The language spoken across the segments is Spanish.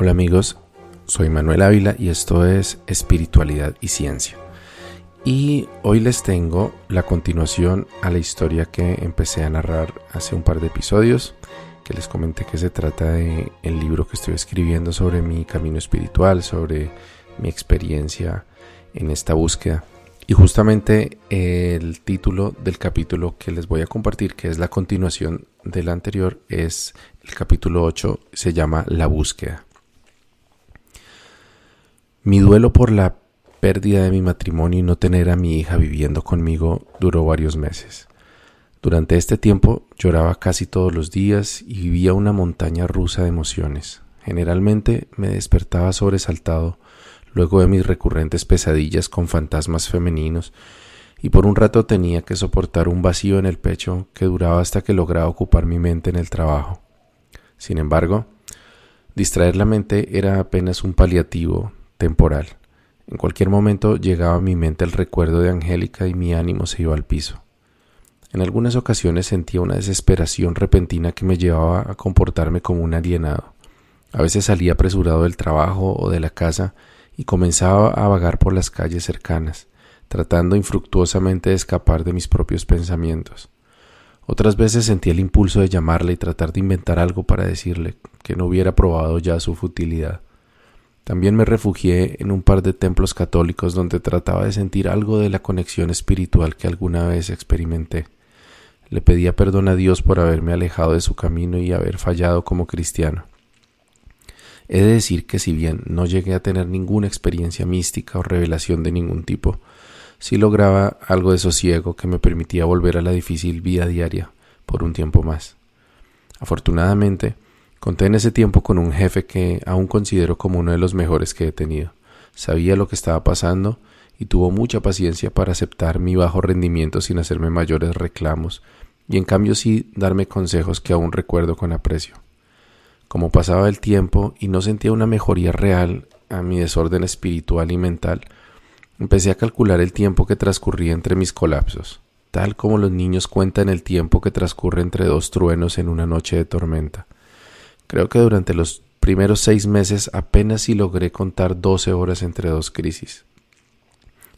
Hola amigos, soy Manuel Ávila y esto es Espiritualidad y Ciencia. Y hoy les tengo la continuación a la historia que empecé a narrar hace un par de episodios, que les comenté que se trata de el libro que estoy escribiendo sobre mi camino espiritual, sobre mi experiencia en esta búsqueda. Y justamente el título del capítulo que les voy a compartir, que es la continuación del anterior, es el capítulo 8, se llama La búsqueda. Mi duelo por la pérdida de mi matrimonio y no tener a mi hija viviendo conmigo duró varios meses. Durante este tiempo lloraba casi todos los días y vivía una montaña rusa de emociones. Generalmente me despertaba sobresaltado luego de mis recurrentes pesadillas con fantasmas femeninos y por un rato tenía que soportar un vacío en el pecho que duraba hasta que lograba ocupar mi mente en el trabajo. Sin embargo, distraer la mente era apenas un paliativo temporal. En cualquier momento llegaba a mi mente el recuerdo de Angélica y mi ánimo se iba al piso. En algunas ocasiones sentía una desesperación repentina que me llevaba a comportarme como un alienado. A veces salía apresurado del trabajo o de la casa y comenzaba a vagar por las calles cercanas, tratando infructuosamente de escapar de mis propios pensamientos. Otras veces sentía el impulso de llamarle y tratar de inventar algo para decirle que no hubiera probado ya su futilidad. También me refugié en un par de templos católicos donde trataba de sentir algo de la conexión espiritual que alguna vez experimenté. Le pedía perdón a Dios por haberme alejado de su camino y haber fallado como cristiano. He de decir que si bien no llegué a tener ninguna experiencia mística o revelación de ningún tipo, sí lograba algo de sosiego que me permitía volver a la difícil vida diaria por un tiempo más. Afortunadamente, Conté en ese tiempo con un jefe que aún considero como uno de los mejores que he tenido. Sabía lo que estaba pasando y tuvo mucha paciencia para aceptar mi bajo rendimiento sin hacerme mayores reclamos y en cambio sí darme consejos que aún recuerdo con aprecio. Como pasaba el tiempo y no sentía una mejoría real a mi desorden espiritual y mental, empecé a calcular el tiempo que transcurría entre mis colapsos, tal como los niños cuentan el tiempo que transcurre entre dos truenos en una noche de tormenta. Creo que durante los primeros seis meses apenas si logré contar doce horas entre dos crisis.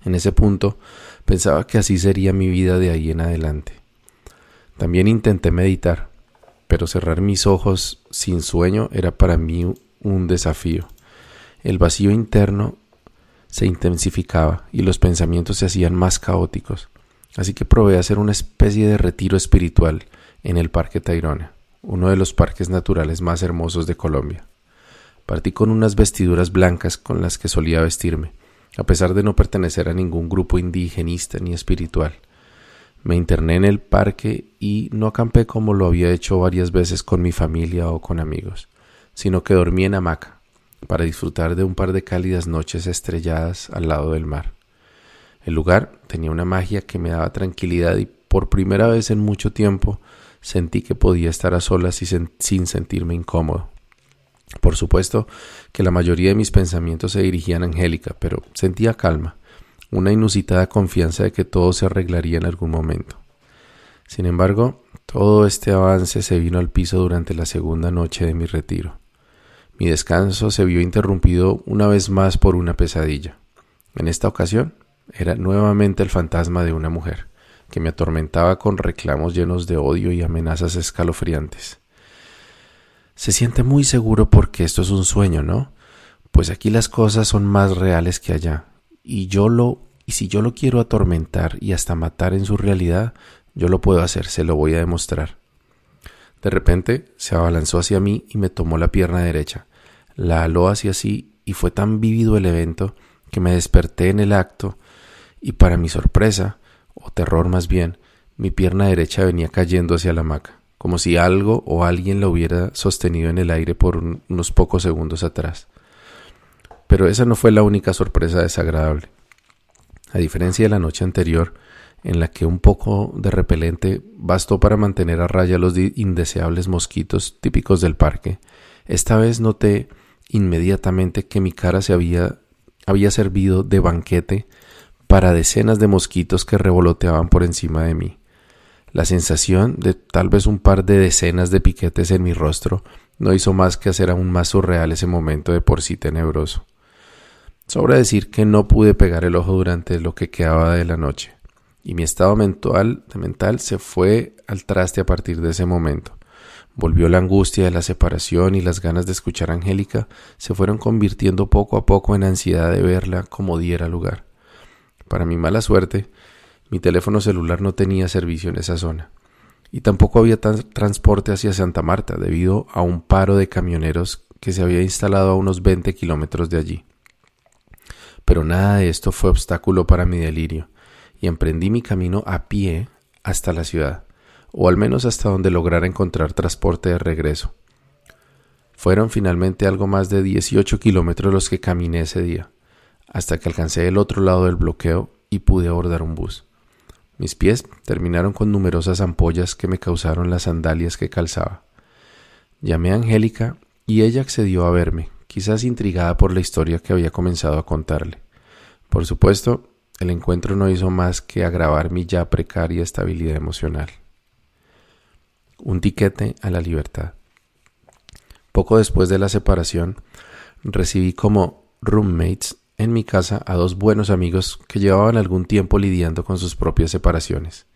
En ese punto pensaba que así sería mi vida de ahí en adelante. También intenté meditar, pero cerrar mis ojos sin sueño era para mí un desafío. El vacío interno se intensificaba y los pensamientos se hacían más caóticos, así que probé hacer una especie de retiro espiritual en el Parque Tayrona uno de los parques naturales más hermosos de Colombia. Partí con unas vestiduras blancas con las que solía vestirme, a pesar de no pertenecer a ningún grupo indigenista ni espiritual. Me interné en el parque y no acampé como lo había hecho varias veces con mi familia o con amigos, sino que dormí en hamaca para disfrutar de un par de cálidas noches estrelladas al lado del mar. El lugar tenía una magia que me daba tranquilidad y por primera vez en mucho tiempo sentí que podía estar a solas sin sentirme incómodo. Por supuesto que la mayoría de mis pensamientos se dirigían a Angélica, pero sentía calma, una inusitada confianza de que todo se arreglaría en algún momento. Sin embargo, todo este avance se vino al piso durante la segunda noche de mi retiro. Mi descanso se vio interrumpido una vez más por una pesadilla. En esta ocasión era nuevamente el fantasma de una mujer que me atormentaba con reclamos llenos de odio y amenazas escalofriantes. Se siente muy seguro porque esto es un sueño, ¿no? Pues aquí las cosas son más reales que allá, y yo lo y si yo lo quiero atormentar y hasta matar en su realidad, yo lo puedo hacer, se lo voy a demostrar. De repente se abalanzó hacia mí y me tomó la pierna derecha, la aló hacia sí y fue tan vívido el evento que me desperté en el acto y para mi sorpresa o terror más bien, mi pierna derecha venía cayendo hacia la hamaca, como si algo o alguien la hubiera sostenido en el aire por unos pocos segundos atrás. Pero esa no fue la única sorpresa desagradable. A diferencia de la noche anterior, en la que un poco de repelente bastó para mantener a raya los indeseables mosquitos típicos del parque, esta vez noté inmediatamente que mi cara se había, había servido de banquete para decenas de mosquitos que revoloteaban por encima de mí. La sensación de tal vez un par de decenas de piquetes en mi rostro no hizo más que hacer aún más surreal ese momento de por sí tenebroso. Sobra decir que no pude pegar el ojo durante lo que quedaba de la noche, y mi estado mental, mental se fue al traste a partir de ese momento. Volvió la angustia de la separación y las ganas de escuchar a Angélica se fueron convirtiendo poco a poco en ansiedad de verla como diera lugar. Para mi mala suerte, mi teléfono celular no tenía servicio en esa zona, y tampoco había transporte hacia Santa Marta debido a un paro de camioneros que se había instalado a unos 20 kilómetros de allí. Pero nada de esto fue obstáculo para mi delirio, y emprendí mi camino a pie hasta la ciudad o al menos hasta donde lograra encontrar transporte de regreso. Fueron finalmente algo más de 18 kilómetros los que caminé ese día, hasta que alcancé el otro lado del bloqueo y pude abordar un bus. Mis pies terminaron con numerosas ampollas que me causaron las sandalias que calzaba. Llamé a Angélica y ella accedió a verme, quizás intrigada por la historia que había comenzado a contarle. Por supuesto, el encuentro no hizo más que agravar mi ya precaria estabilidad emocional un tiquete a la libertad. Poco después de la separación, recibí como roommates en mi casa a dos buenos amigos que llevaban algún tiempo lidiando con sus propias separaciones.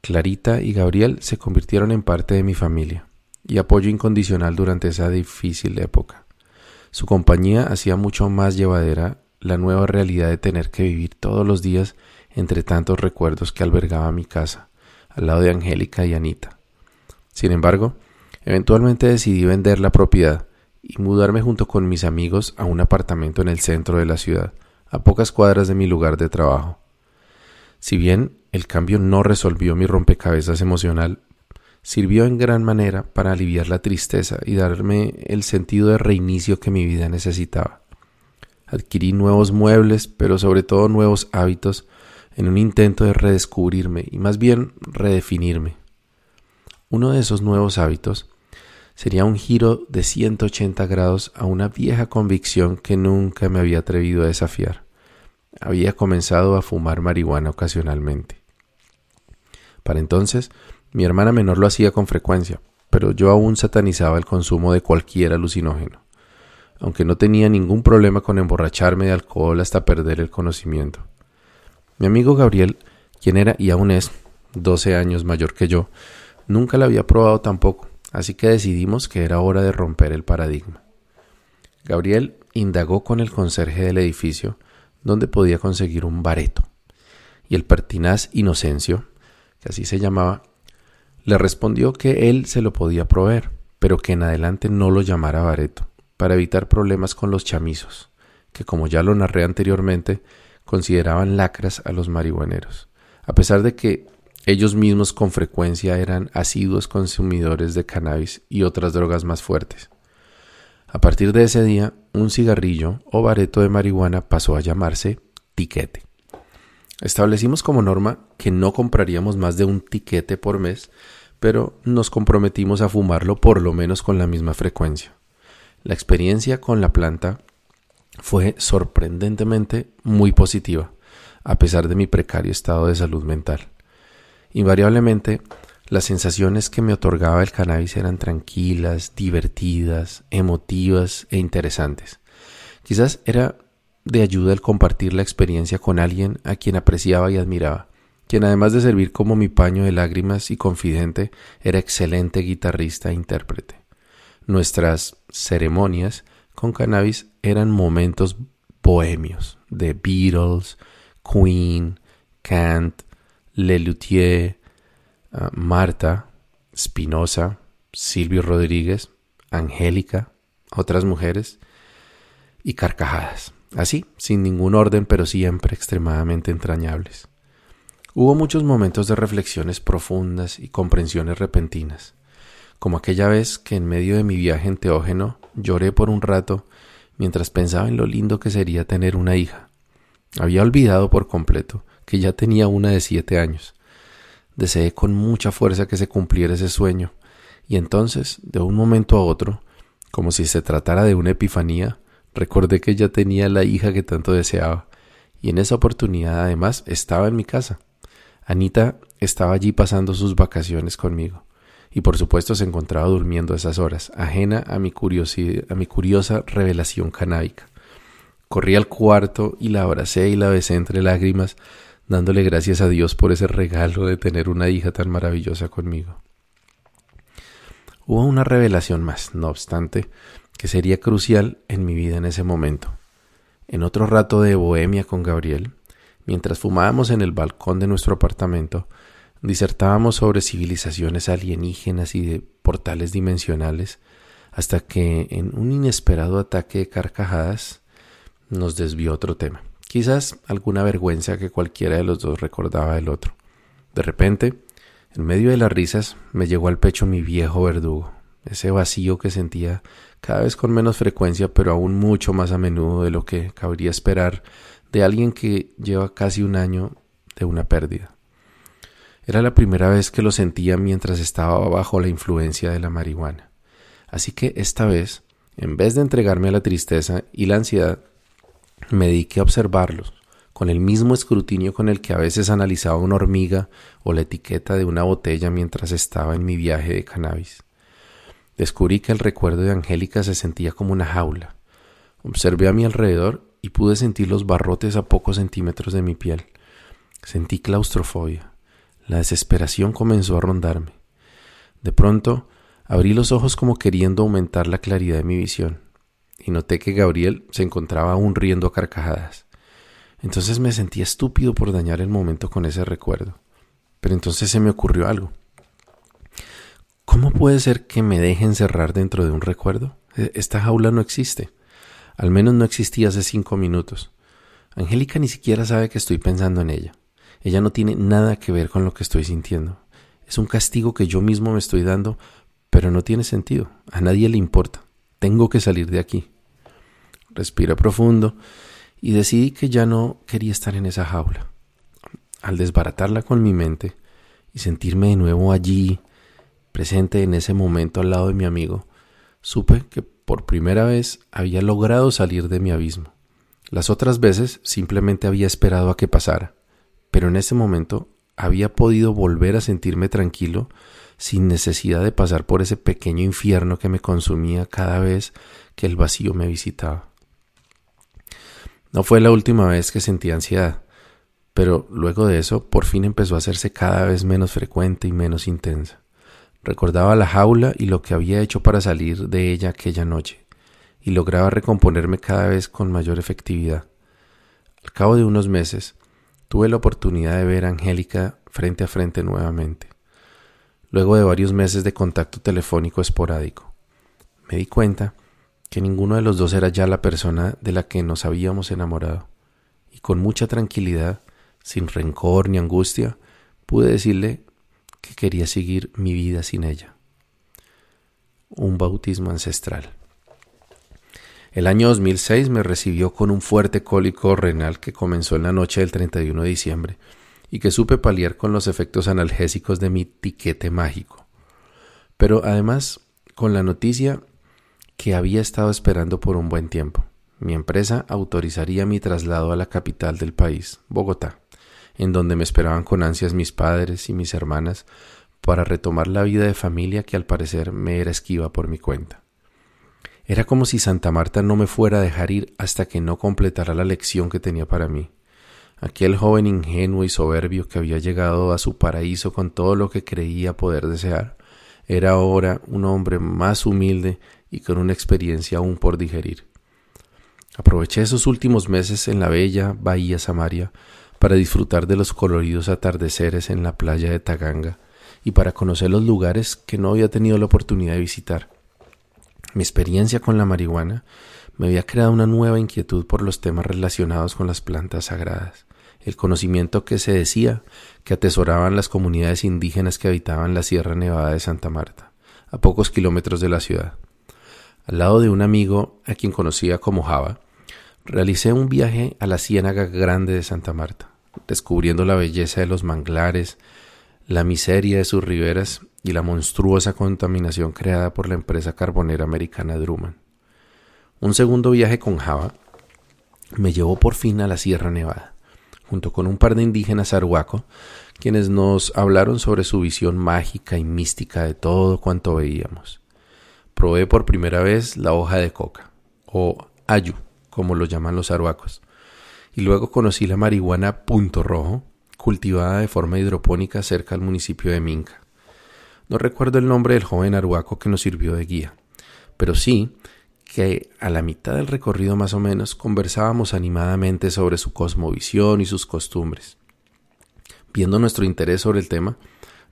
Clarita y Gabriel se convirtieron en parte de mi familia y apoyo incondicional durante esa difícil época. Su compañía hacía mucho más llevadera la nueva realidad de tener que vivir todos los días entre tantos recuerdos que albergaba mi casa, al lado de Angélica y Anita. Sin embargo, eventualmente decidí vender la propiedad y mudarme junto con mis amigos a un apartamento en el centro de la ciudad, a pocas cuadras de mi lugar de trabajo. Si bien el cambio no resolvió mi rompecabezas emocional, sirvió en gran manera para aliviar la tristeza y darme el sentido de reinicio que mi vida necesitaba. Adquirí nuevos muebles, pero sobre todo nuevos hábitos, en un intento de redescubrirme y más bien redefinirme. Uno de esos nuevos hábitos sería un giro de 180 grados a una vieja convicción que nunca me había atrevido a desafiar. Había comenzado a fumar marihuana ocasionalmente. Para entonces, mi hermana menor lo hacía con frecuencia, pero yo aún satanizaba el consumo de cualquier alucinógeno, aunque no tenía ningún problema con emborracharme de alcohol hasta perder el conocimiento. Mi amigo Gabriel, quien era y aún es 12 años mayor que yo, Nunca la había probado tampoco, así que decidimos que era hora de romper el paradigma. Gabriel indagó con el conserje del edificio dónde podía conseguir un bareto, y el pertinaz Inocencio, que así se llamaba, le respondió que él se lo podía proveer, pero que en adelante no lo llamara bareto, para evitar problemas con los chamizos, que como ya lo narré anteriormente, consideraban lacras a los marihuaneros, a pesar de que ellos mismos con frecuencia eran asiduos consumidores de cannabis y otras drogas más fuertes. A partir de ese día, un cigarrillo o bareto de marihuana pasó a llamarse tiquete. Establecimos como norma que no compraríamos más de un tiquete por mes, pero nos comprometimos a fumarlo por lo menos con la misma frecuencia. La experiencia con la planta fue sorprendentemente muy positiva, a pesar de mi precario estado de salud mental. Invariablemente, las sensaciones que me otorgaba el cannabis eran tranquilas, divertidas, emotivas e interesantes. Quizás era de ayuda el compartir la experiencia con alguien a quien apreciaba y admiraba, quien además de servir como mi paño de lágrimas y confidente, era excelente guitarrista e intérprete. Nuestras ceremonias con cannabis eran momentos bohemios de Beatles, Queen, Kant, Lelutier, ah, Marta, Spinoza, Silvio Rodríguez, Angélica, otras mujeres y carcajadas, así, sin ningún orden, pero siempre extremadamente entrañables. Hubo muchos momentos de reflexiones profundas y comprensiones repentinas, como aquella vez que en medio de mi viaje en Teógeno lloré por un rato mientras pensaba en lo lindo que sería tener una hija. Había olvidado por completo que ya tenía una de siete años. Deseé con mucha fuerza que se cumpliera ese sueño, y entonces, de un momento a otro, como si se tratara de una epifanía, recordé que ya tenía la hija que tanto deseaba, y en esa oportunidad además estaba en mi casa. Anita estaba allí pasando sus vacaciones conmigo, y por supuesto se encontraba durmiendo a esas horas, ajena a mi, a mi curiosa revelación canábica. Corrí al cuarto y la abracé y la besé entre lágrimas, dándole gracias a Dios por ese regalo de tener una hija tan maravillosa conmigo. Hubo una revelación más, no obstante, que sería crucial en mi vida en ese momento. En otro rato de bohemia con Gabriel, mientras fumábamos en el balcón de nuestro apartamento, disertábamos sobre civilizaciones alienígenas y de portales dimensionales, hasta que en un inesperado ataque de carcajadas nos desvió otro tema. Quizás alguna vergüenza que cualquiera de los dos recordaba del otro. De repente, en medio de las risas, me llegó al pecho mi viejo verdugo, ese vacío que sentía cada vez con menos frecuencia, pero aún mucho más a menudo de lo que cabría esperar de alguien que lleva casi un año de una pérdida. Era la primera vez que lo sentía mientras estaba bajo la influencia de la marihuana. Así que esta vez, en vez de entregarme a la tristeza y la ansiedad, me dediqué a observarlos, con el mismo escrutinio con el que a veces analizaba una hormiga o la etiqueta de una botella mientras estaba en mi viaje de cannabis. Descubrí que el recuerdo de Angélica se sentía como una jaula. Observé a mi alrededor y pude sentir los barrotes a pocos centímetros de mi piel. Sentí claustrofobia. La desesperación comenzó a rondarme. De pronto, abrí los ojos como queriendo aumentar la claridad de mi visión, y noté que Gabriel se encontraba aún riendo a carcajadas. Entonces me sentí estúpido por dañar el momento con ese recuerdo. Pero entonces se me ocurrió algo. ¿Cómo puede ser que me deje encerrar dentro de un recuerdo? E, esta jaula no existe. Al menos no existía hace cinco minutos. Angélica ni siquiera sabe que estoy pensando en ella. Ella no tiene nada que ver con lo que estoy sintiendo. Es un castigo que yo mismo me estoy dando, pero no tiene sentido. A nadie le importa. Tengo que salir de aquí. Respiré profundo y decidí que ya no quería estar en esa jaula. Al desbaratarla con mi mente y sentirme de nuevo allí, presente en ese momento al lado de mi amigo, supe que por primera vez había logrado salir de mi abismo. Las otras veces simplemente había esperado a que pasara pero en ese momento había podido volver a sentirme tranquilo sin necesidad de pasar por ese pequeño infierno que me consumía cada vez que el vacío me visitaba. No fue la última vez que sentí ansiedad, pero luego de eso por fin empezó a hacerse cada vez menos frecuente y menos intensa. Recordaba la jaula y lo que había hecho para salir de ella aquella noche, y lograba recomponerme cada vez con mayor efectividad. Al cabo de unos meses, tuve la oportunidad de ver a Angélica frente a frente nuevamente, luego de varios meses de contacto telefónico esporádico. Me di cuenta que ninguno de los dos era ya la persona de la que nos habíamos enamorado, y con mucha tranquilidad, sin rencor ni angustia, pude decirle que quería seguir mi vida sin ella. Un bautismo ancestral. El año 2006 me recibió con un fuerte cólico renal que comenzó en la noche del 31 de diciembre y que supe paliar con los efectos analgésicos de mi tiquete mágico. Pero además con la noticia que había estado esperando por un buen tiempo. Mi empresa autorizaría mi traslado a la capital del país, Bogotá, en donde me esperaban con ansias mis padres y mis hermanas para retomar la vida de familia que al parecer me era esquiva por mi cuenta. Era como si Santa Marta no me fuera a dejar ir hasta que no completara la lección que tenía para mí. Aquel joven ingenuo y soberbio que había llegado a su paraíso con todo lo que creía poder desear, era ahora un hombre más humilde y con una experiencia aún por digerir. Aproveché esos últimos meses en la bella bahía Samaria para disfrutar de los coloridos atardeceres en la playa de Taganga y para conocer los lugares que no había tenido la oportunidad de visitar. Mi experiencia con la marihuana me había creado una nueva inquietud por los temas relacionados con las plantas sagradas, el conocimiento que se decía que atesoraban las comunidades indígenas que habitaban la Sierra Nevada de Santa Marta, a pocos kilómetros de la ciudad. Al lado de un amigo a quien conocía como Java, realicé un viaje a la Ciénaga Grande de Santa Marta, descubriendo la belleza de los manglares, la miseria de sus riberas y la monstruosa contaminación creada por la empresa carbonera americana Drummond. Un segundo viaje con Java me llevó por fin a la Sierra Nevada, junto con un par de indígenas arhuaco quienes nos hablaron sobre su visión mágica y mística de todo cuanto veíamos. Probé por primera vez la hoja de coca, o ayu, como lo llaman los aruacos, y luego conocí la marihuana punto rojo, cultivada de forma hidropónica cerca del municipio de Minca. No recuerdo el nombre del joven aruaco que nos sirvió de guía, pero sí que a la mitad del recorrido más o menos conversábamos animadamente sobre su cosmovisión y sus costumbres. Viendo nuestro interés sobre el tema,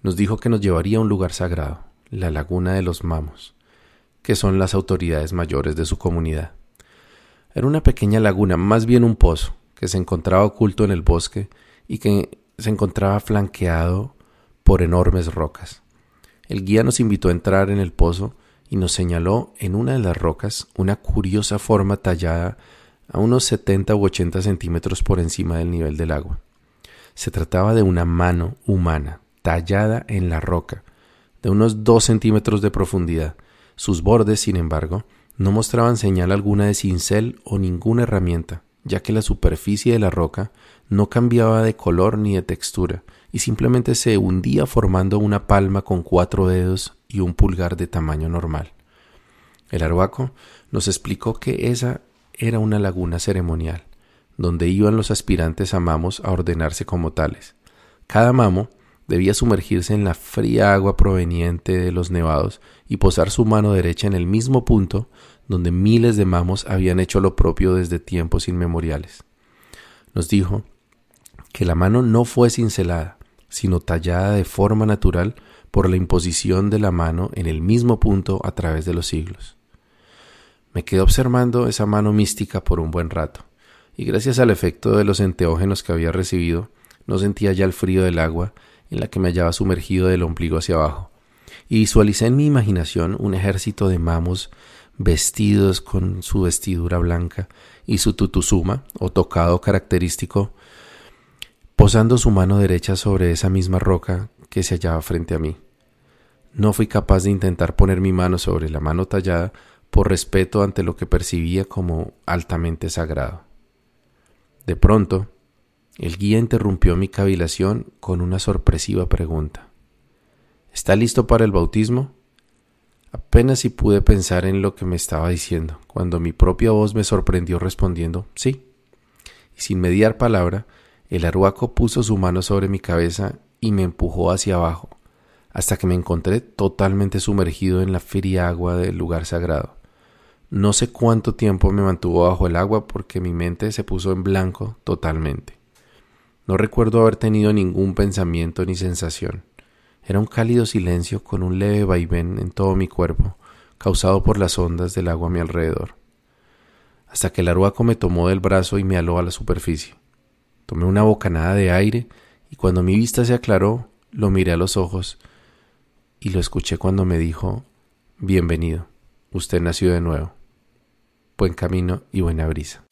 nos dijo que nos llevaría a un lugar sagrado, la laguna de los Mamos, que son las autoridades mayores de su comunidad. Era una pequeña laguna, más bien un pozo, que se encontraba oculto en el bosque y que se encontraba flanqueado por enormes rocas. El guía nos invitó a entrar en el pozo y nos señaló en una de las rocas una curiosa forma tallada a unos 70 u 80 centímetros por encima del nivel del agua. Se trataba de una mano humana, tallada en la roca, de unos dos centímetros de profundidad. Sus bordes, sin embargo, no mostraban señal alguna de cincel o ninguna herramienta, ya que la superficie de la roca no cambiaba de color ni de textura, y simplemente se hundía formando una palma con cuatro dedos y un pulgar de tamaño normal. El arhuaco nos explicó que esa era una laguna ceremonial, donde iban los aspirantes a mamos a ordenarse como tales. Cada mamo debía sumergirse en la fría agua proveniente de los nevados y posar su mano derecha en el mismo punto donde miles de mamos habían hecho lo propio desde tiempos inmemoriales. Nos dijo que la mano no fue cincelada, sino tallada de forma natural por la imposición de la mano en el mismo punto a través de los siglos. Me quedé observando esa mano mística por un buen rato, y gracias al efecto de los enteógenos que había recibido, no sentía ya el frío del agua en la que me hallaba sumergido del ombligo hacia abajo, y visualicé en mi imaginación un ejército de mamos vestidos con su vestidura blanca y su tutuzuma o tocado característico, posando su mano derecha sobre esa misma roca que se hallaba frente a mí. No fui capaz de intentar poner mi mano sobre la mano tallada por respeto ante lo que percibía como altamente sagrado. De pronto, el guía interrumpió mi cavilación con una sorpresiva pregunta. ¿Está listo para el bautismo? Apenas si pude pensar en lo que me estaba diciendo, cuando mi propia voz me sorprendió respondiendo sí. Y sin mediar palabra, el arhuaco puso su mano sobre mi cabeza y me empujó hacia abajo, hasta que me encontré totalmente sumergido en la fría agua del lugar sagrado. No sé cuánto tiempo me mantuvo bajo el agua porque mi mente se puso en blanco totalmente. No recuerdo haber tenido ningún pensamiento ni sensación. Era un cálido silencio con un leve vaivén en todo mi cuerpo, causado por las ondas del agua a mi alrededor. Hasta que el arhuaco me tomó del brazo y me aló a la superficie. Tomé una bocanada de aire y cuando mi vista se aclaró, lo miré a los ojos y lo escuché cuando me dijo, Bienvenido, usted nació de nuevo. Buen camino y buena brisa.